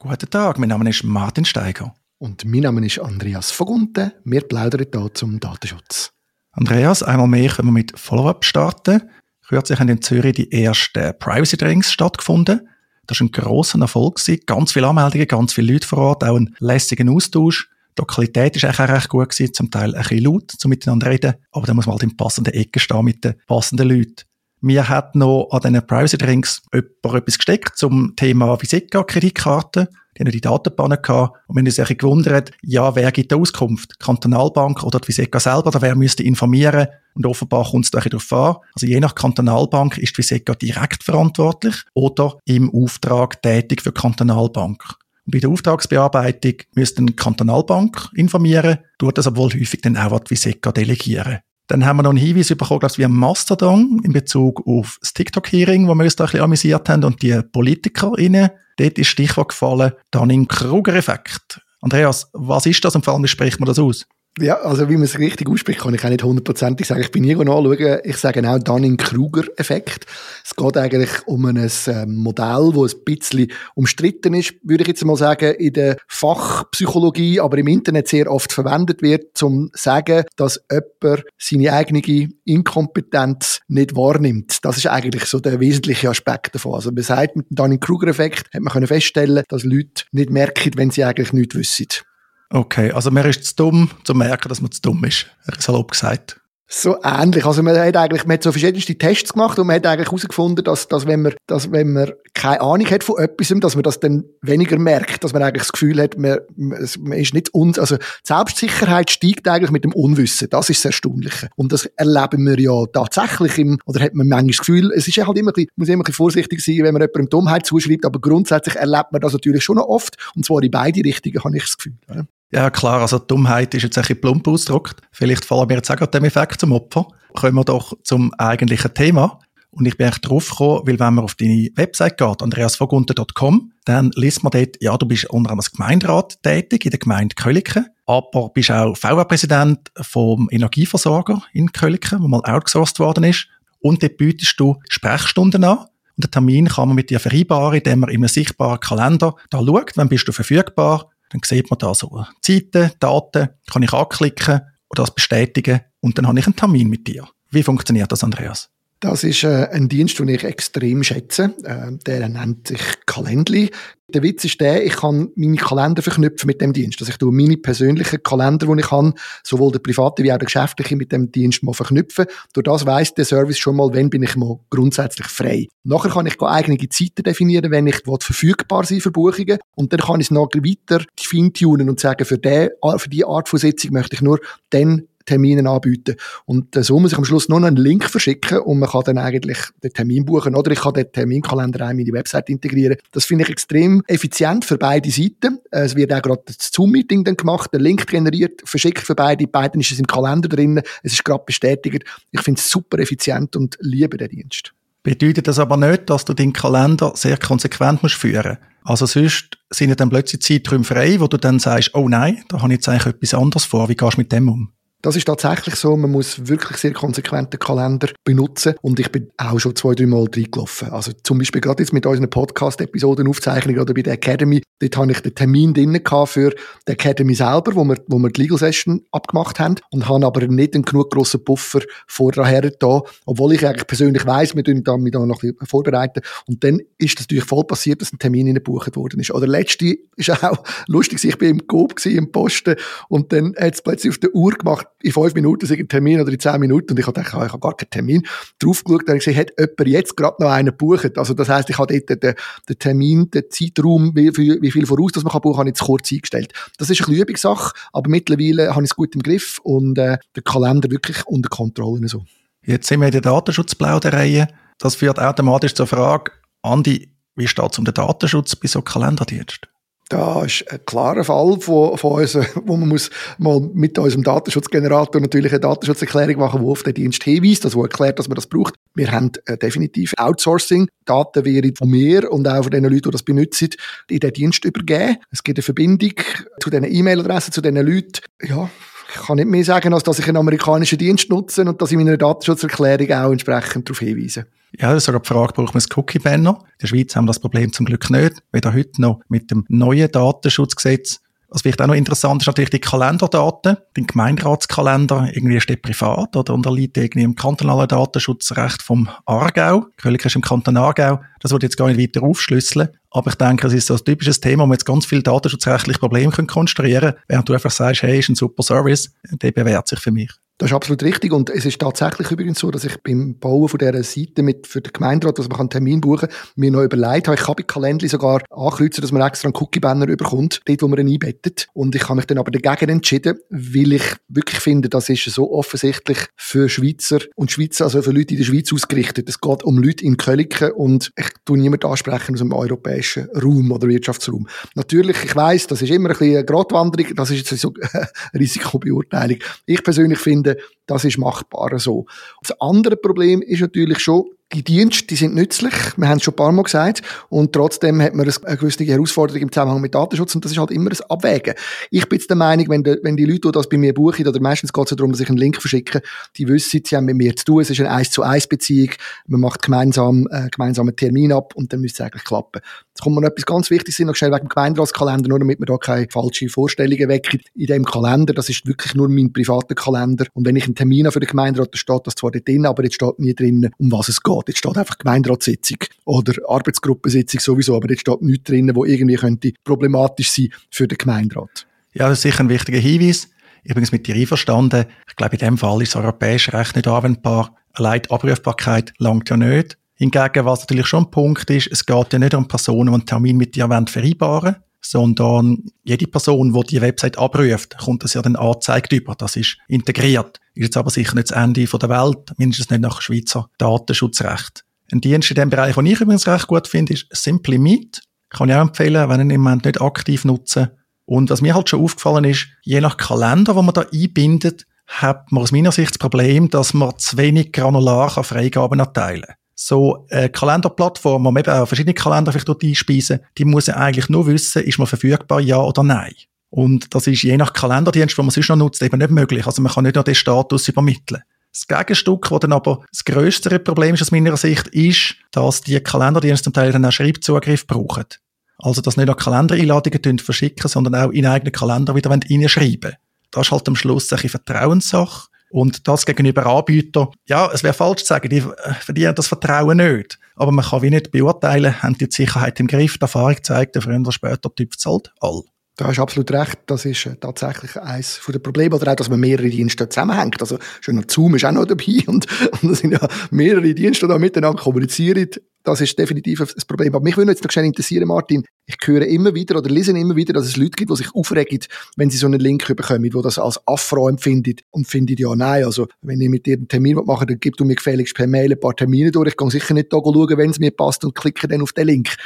Guten Tag, mein Name ist Martin Steiger. Und mein Name ist Andreas Vogunten. Wir plaudern hier zum Datenschutz. Andreas, einmal mehr können wir mit Follow-up starten. Kürzlich haben in Zürich die ersten Privacy Drinks stattgefunden. Das war ein grosser Erfolg. Ganz viele Anmeldungen, ganz viele Leute vor Ort, auch ein lässiger Austausch. Die Lokalität war auch recht gut, gewesen, zum Teil ein bisschen laut, zum miteinander reden, aber da muss man halt in passenden Ecken stehen mit den passenden Leuten. Mir hat noch an diesen Privacy Drinks jemand etwas gesteckt zum Thema Visika-Kreditkarten. Die haben die Datenbank gehabt. Und wir haben uns gewundert, ja, wer gibt die Auskunft? Die Kantonalbank oder die Viseka selber? Oder wer müsste informieren? Und offenbar kommt es da darauf an. Also je nach Kantonalbank ist die Viseka direkt verantwortlich oder im Auftrag tätig für die Kantonalbank. Und bei der Auftragsbearbeitung müsste die Kantonalbank informieren, tut das aber wohl häufig dann auch die Viseka delegieren. Dann haben wir noch einen Hinweis bekommen, glaube ich, ein Mastodon in Bezug auf das TikTok-Hearing, wo wir uns da ein bisschen amüsiert haben und die PolitikerInnen. Dort ist Stichwort gefallen, dann im Kruger-Effekt. Andreas, was ist das und vor allem, wie spricht man das aus? Ja, also wie man es richtig ausspricht, kann ich auch nicht hundertprozentig sagen. Ich bin nie nachschauen. Ich sage auch Dunning-Kruger-Effekt. Es geht eigentlich um ein ähm, Modell, das ein bisschen umstritten ist, würde ich jetzt mal sagen, in der Fachpsychologie, aber im Internet sehr oft verwendet wird, zum zu sagen, dass jemand seine eigene Inkompetenz nicht wahrnimmt. Das ist eigentlich so der wesentliche Aspekt davon. Also man sagt, mit dem Dunning-Kruger-Effekt hat man feststellen dass Leute nicht merken, wenn sie eigentlich nichts wissen. Okay, also man ist zu dumm, zu merken, dass man zu dumm ist. Salopp gesagt. So ähnlich. Also man hat eigentlich, man hat so verschiedenste Tests gemacht und man hat eigentlich herausgefunden, dass, dass wenn man, dass wenn man keine Ahnung hat von etwas, dass man das dann weniger merkt, dass man eigentlich das Gefühl hat, man, man ist nicht uns, also die Selbstsicherheit steigt eigentlich mit dem Unwissen. Das ist das Erstaunliche. Und das erleben wir ja tatsächlich im, oder hat man manchmal das Gefühl, es ist ja halt immer ein bisschen, muss immer ein bisschen vorsichtig sein, wenn man jemandem Dummheit zuschreibt, aber grundsätzlich erlebt man das natürlich schon noch oft und zwar in beide Richtungen, habe ich das Gefühl. Klar, also Dummheit ist jetzt ein bisschen plump ausgedrückt. Vielleicht fallen wir jetzt auch dem Effekt zum Opfer. Kommen wir doch zum eigentlichen Thema. Und ich bin echt drauf gekommen, weil wenn man auf deine Website geht, andreasvogunter.com, dann liest man dort, ja, du bist unter anderem als Gemeinderat tätig in der Gemeinde Köliken, aber bist auch VW-Präsident vom Energieversorger in Köliken, wo mal outgesourced worden ist. Und dort bietest du Sprechstunden an. Und den Termin kann man mit dir vereinbaren, indem man in einem sichtbaren Kalender da schaut, wann bist du verfügbar, dann sieht man da so Zeiten, Daten, kann ich anklicken oder das bestätigen und dann habe ich einen Termin mit dir. Wie funktioniert das, Andreas? Das ist äh, ein Dienst, den ich extrem schätze. Äh, der nennt sich Calendly. Der Witz ist der, ich kann meine Kalender verknüpfen mit dem Dienst. Also ich tue meine persönlichen Kalender, die ich habe, sowohl der private wie auch der geschäftliche, mit dem Dienst mal verknüpfen. Durch das weiss der Service schon mal, wenn bin ich mal grundsätzlich frei. Nachher kann ich eigene Zeiten definieren, wenn ich verfügbar sein für Buchungen. Und dann kann ich es noch weiter feintunen und sagen, für die Art von Sitzung möchte ich nur dann Terminen anbieten. Und so muss ich am Schluss nur noch einen Link verschicken und man kann dann eigentlich den Termin buchen oder ich kann den Terminkalender in meine Website integrieren. Das finde ich extrem effizient für beide Seiten. Es wird auch gerade das Zoom-Meeting dann gemacht, der Link generiert, verschickt für beide. Beiden ist es im Kalender drin, es ist gerade bestätigt. Ich finde es super effizient und liebe den Dienst. Bedeutet das aber nicht, dass du deinen Kalender sehr konsequent musst führen Also sonst sind ja dann plötzlich Zeiträume frei, wo du dann sagst, oh nein, da habe ich jetzt eigentlich etwas anderes vor. Wie gehst du mit dem um? Das ist tatsächlich so. Man muss wirklich sehr konsequent den Kalender benutzen. Und ich bin auch schon zwei, drei Mal reingelaufen. Also zum Beispiel gerade jetzt mit unseren Podcast-Episoden Aufzeichnungen oder bei der Academy. Dort habe ich den Termin drin für die Academy selber, wo wir, wo wir die Legal Session abgemacht haben. Und habe aber nicht einen genug grossen Puffer vorher da. Obwohl ich eigentlich persönlich weiss, wir tun damit auch noch ein vorbereiten. Und dann ist das natürlich voll passiert, dass ein Termin gebucht worden ist. Oder letzte ist auch lustig. Ich bin im Coop im Posten. Und dann hat es plötzlich auf der Uhr gemacht, in fünf Minuten sei ein Termin oder in zehn Minuten und ich habe gedacht, ich habe gar keinen Termin. Drauf geschaut, und gesehen, hat jemand jetzt gerade noch einen gebucht. Also das heisst, ich habe dort den, den Termin, den Zeitraum, wie viel, wie viel voraus dass man kann buchen kann, habe ich jetzt kurz eingestellt. Das ist eine Übungssache, aber mittlerweile habe ich es gut im Griff und äh, der Kalender wirklich unter Kontrolle. So. Jetzt sind wir in der Datenschutzplauderei. Das führt automatisch zur Frage, Andi, wie steht es um den Datenschutz bei so Kalenderdienst? Da ist ein klarer Fall von, von uns, wo man muss mal mit unserem Datenschutzgenerator natürlich eine Datenschutzerklärung machen, die auf den Dienst hinweist, also erklärt, dass man das braucht. Wir haben äh, definitiv Outsourcing. Daten werden von mir und auch von den Leuten, die das benutzen, in den Dienst übergeben. Es gibt eine Verbindung zu diesen E-Mail-Adressen, zu diesen Leuten. Ja, ich kann nicht mehr sagen, als dass ich einen amerikanischen Dienst nutze und dass ich in meiner Datenschutzerklärung auch entsprechend darauf hinweise. Ja, das ist sogar die Frage, braucht man einen Cookie-Banner? In der Schweiz haben wir das Problem zum Glück nicht. Weder heute noch mit dem neuen Datenschutzgesetz was vielleicht auch noch interessant ist, natürlich die Kalenderdaten. Den Gemeinderatskalender, irgendwie der privat oder unterliegt irgendwie im kantonalen Datenschutzrecht vom Aargau. Köln ist im Kanton Aargau. Das ich jetzt gar nicht weiter aufschlüsseln. Aber ich denke, es ist so ein typisches Thema, wo man jetzt ganz viele datenschutzrechtliche Probleme konstruieren können, während du einfach sagst, hey, ist ein super Service, der bewährt sich für mich. Das ist absolut richtig und es ist tatsächlich übrigens so, dass ich beim Bauen von dieser Seite mit für den Gemeinderat, dass man einen Termin buchen kann, mir noch überlegt habe, ich habe im Kalendli sogar ankreuzen, dass man extra einen Cookie-Banner überkommt, dort, wo man ihn einbettet. Und ich habe mich dann aber dagegen entschieden, weil ich wirklich finde, das ist so offensichtlich für Schweizer und Schweizer, also für Leute in der Schweiz ausgerichtet. Es geht um Leute in Kölliken und ich tue niemanden ansprechen aus dem europäischen Raum oder Wirtschaftsraum. Natürlich, ich weiß, das ist immer ein bisschen eine Grotwanderung, das ist jetzt so eine Risikobeurteilung. Ich persönlich finde, finden, das ist machbar so. Das andere Problem ist natürlich schon, die Dienste, die sind nützlich. Wir haben es schon ein paar Mal gesagt. Und trotzdem hat man eine gewisse Herausforderung im Zusammenhang mit Datenschutz. Und das ist halt immer ein Abwägen. Ich bin jetzt der Meinung, wenn, de, wenn die Leute, die das bei mir buchen, oder meistens geht es darum, dass ich einen Link verschicke, die wissen, sie haben mit mir zu tun. Es ist eine 1 zu 1 Beziehung. Man macht gemeinsam, äh, gemeinsam einen Termin ab und dann müsste es eigentlich klappen. Jetzt kommt mir noch etwas ganz Wichtiges noch schnell wegen dem Gemeinderatskalender, nur damit man da keine falschen Vorstellungen weckt. In dem Kalender, das ist wirklich nur mein privater Kalender. Und wenn ich einen Termin habe für den Gemeinderat, dann steht das zwar dort drin, aber jetzt steht nie drin, um was es geht. Jetzt steht einfach Gemeinderatssitzung oder Arbeitsgruppensitzung sowieso, aber jetzt steht nichts drin, wo irgendwie könnte problematisch sein für den Gemeinderat. Ja, das ist sicher ein wichtiger Hinweis. Ich bin mit dir einverstanden. Ich glaube, in dem Fall ist das europäische Recht nicht anwendbar. Allein die Abrufbarkeit langt ja nicht. Hingegen, was natürlich schon ein Punkt ist, es geht ja nicht um Personen, die einen Termin mit dir vereinbaren sondern jede Person, die die Website abruft, kommt das ja dann angezeigt über. Das ist integriert. Ist jetzt aber sicher nicht das Ende der Welt, mindestens nicht nach Schweizer Datenschutzrecht. Ein Dienst in dem Bereich, den ich übrigens recht gut finde, ist Simply Meet. Kann ich auch empfehlen, wenn ihr im Moment nicht aktiv nutzen. Und was mir halt schon aufgefallen ist, je nach Kalender, wo man da einbindet, hat man aus meiner Sicht das Problem, dass man zu wenig granular Freigaben erteilen kann. So eine Kalenderplattform, wo man eben auch verschiedene Kalender vielleicht dort einspeisen, die muss ja eigentlich nur wissen, ist man verfügbar, ja oder nein. Und das ist je nach Kalenderdienst, den man sonst noch nutzt, eben nicht möglich. Also man kann nicht nur den Status übermitteln. Das Gegenstück, das dann aber das größere Problem ist aus meiner Sicht, ist, dass die Kalenderdienste zum Teil dann auch Schreibzugriff brauchen. Also, dass nicht nur Kalendereinladungen verschicken, sondern auch in eigenen Kalender wieder reinschreiben Das ist halt am Schluss eine Vertrauenssache. Und das gegenüber Anbietern, ja, es wäre falsch zu sagen, die verdienen das Vertrauen nicht. Aber man kann wie nicht beurteilen, haben die, die Sicherheit im Griff. Die Erfahrung zeigt, der früher oder später Typ zahlt all. Da hast du absolut recht. Das ist äh, tatsächlich eines der Probleme. Oder auch, dass man mehrere Dienste zusammenhängt. Also, schon Zoom ist auch noch dabei. Und, und das sind ja mehrere Dienste, die da miteinander kommunizieren. Das ist definitiv ein Problem. Aber mich würde jetzt noch schnell interessieren, Martin. Ich höre immer wieder oder lese immer wieder, dass es Leute gibt, die sich aufregen, wenn sie so einen Link bekommen, die das als Affront empfindet und findet, ja, nein, also, wenn ich mit dir einen Termin mache, dann gib du mir gefälligst per Mail ein paar Termine durch. Ich kann sicher nicht da schauen, wenn es mir passt und klicke dann auf den Link.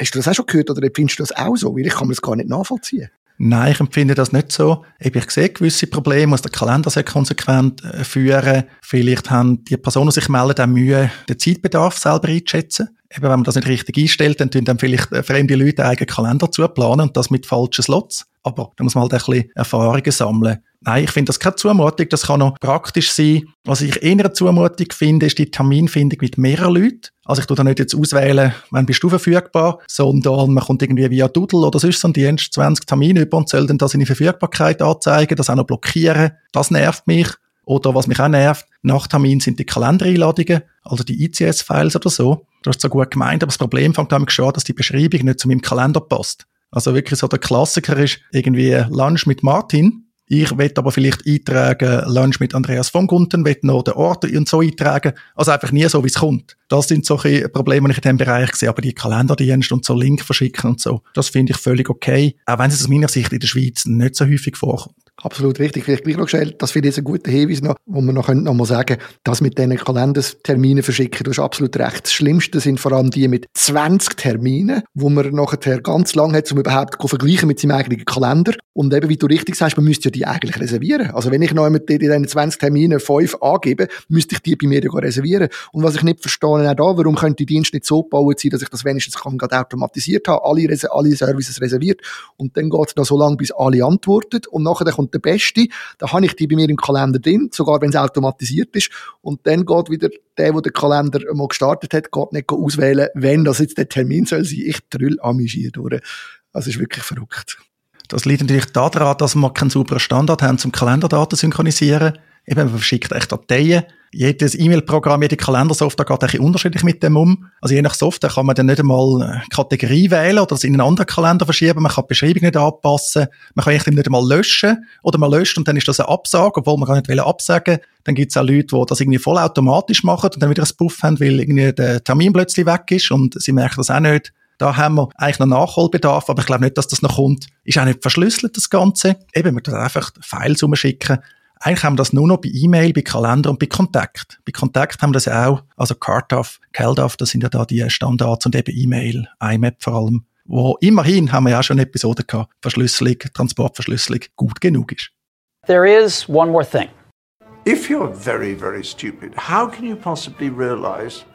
Hast du das auch schon gehört oder findest du das auch so? Weil ich kann mir das gar nicht nachvollziehen. Nein, ich empfinde das nicht so. Ich sehe gewisse Probleme, muss der Kalender sehr konsequent äh, führen. Vielleicht haben die Personen, die sich melden, auch Mühe, den Zeitbedarf selber einzuschätzen. Eben, wenn man das nicht richtig einstellt, dann tun dann vielleicht äh, fremde Leute eigenen Kalender zuplanen und das mit falschen Slots. Aber da muss man halt ein bisschen Erfahrungen sammeln. Nein, ich finde das keine Zumutung, das kann noch praktisch sein. Was ich eher eine Zumutung finde, ist die Terminfindung mit mehreren Leuten. Also ich tue da nicht jetzt auswählen, wann bist du verfügbar, sondern man kommt irgendwie via Doodle oder sonst so ein Dienst 20 Termine über und soll dann das in die Verfügbarkeit anzeigen, das auch noch blockieren. Das nervt mich. Oder was mich auch nervt, nach Termin sind die Kalendereinladungen, also die ICS-Files oder so. Das ist so gut gemeint, aber das Problem fängt damit schon an, dass die Beschreibung nicht zu meinem Kalender passt. Also wirklich so der Klassiker ist irgendwie Lunch mit Martin ich will aber vielleicht eintragen, Lunch mit Andreas von Gunten, will noch den Ort und so eintragen. Also einfach nie so, wie es kommt. Das sind solche Probleme, die ich in diesem Bereich sehe. Aber die Kalenderdienste und so Link verschicken und so, das finde ich völlig okay. Auch wenn es aus meiner Sicht in der Schweiz nicht so häufig vorkommt. Absolut richtig. Vielleicht gleich noch gestellt, das finde ich ein guter Hinweis noch, wo man noch, noch mal sagen dass mit diesen Kalenderterminen verschicken, du hast absolut recht. Das Schlimmste sind vor allem die mit 20 Terminen, wo man nachher ganz lang hat, um überhaupt zu vergleichen mit seinem eigenen Kalender. Und eben, wie du richtig sagst, man müsste ja die eigentlich reservieren. Also wenn ich noch mit in diesen 20 Terminen 5 angebe, müsste ich die bei mir ja reservieren. Und was ich nicht verstehe, auch da, warum könnte die Dienst nicht so gebaut sein, dass ich das wenigstens gerade automatisiert habe, alle, alle Services reserviert. Und dann geht es da so lange, bis alle antworten. Und nachher kommt kommt der Beste, dann habe ich die bei mir im Kalender drin, sogar wenn es automatisiert ist. Und dann geht wieder der, der den Kalender mal gestartet hat, geht nicht auswählen, wenn das jetzt der Termin soll sein. Ich drüll an hier durch. Das ist wirklich verrückt. Das liegt natürlich daran, dass wir keinen sauberen Standard haben, zum Kalenderdaten synchronisieren. Eben, man verschickt echt Dateien. Jedes E-Mail-Programm, jede Kalendersoftware geht ein unterschiedlich mit dem um. Also je nach Software kann man dann nicht einmal Kategorie wählen oder es in einen anderen Kalender verschieben. Man kann die Beschreibung nicht anpassen. Man kann eigentlich nicht einmal löschen. Oder man löscht und dann ist das eine Absage, obwohl man gar nicht will absagen. Dann gibt es auch Leute, die das irgendwie vollautomatisch machen und dann wieder ein Buff haben, weil irgendwie der Termin plötzlich weg ist und sie merken das auch nicht. Da haben wir eigentlich noch Nachholbedarf, aber ich glaube nicht, dass das noch kommt. Ist auch nicht verschlüsselt, das Ganze. Eben, man kann einfach Files umschicken. Eigentlich haben wir das nur noch bei E-Mail, bei Kalender und bei Kontakt. Bei Kontakt haben wir das auch, also CardDAV, CalDAV, das sind ja da die Standards und eben E-Mail, IMAP vor allem, wo immerhin, haben wir ja auch schon eine Episode gehabt, Verschlüsselung, Transportverschlüsselung gut genug ist. There is one more thing. If you're very, very stupid, how can you possibly realize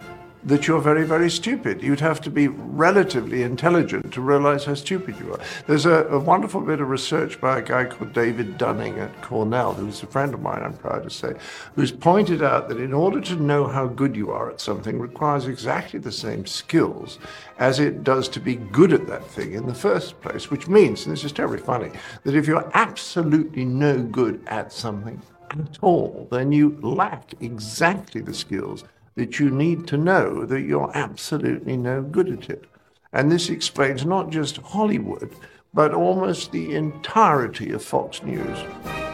that you're very, very stupid. You'd have to be relatively intelligent to realize how stupid you are. There's a, a, wonderful bit of research by a guy called David Dunning at Cornell, who's a friend of mine, I'm proud to say, who's pointed out that in order to know how good you are at something requires exactly the same skills as it does to be good at that thing in the first place, which means, and this is terribly funny, that if you're absolutely no good at something at all, then you lack exactly the skills that you need to know that you're absolutely no good at it. And this explains not just Hollywood, but almost the entirety of Fox News.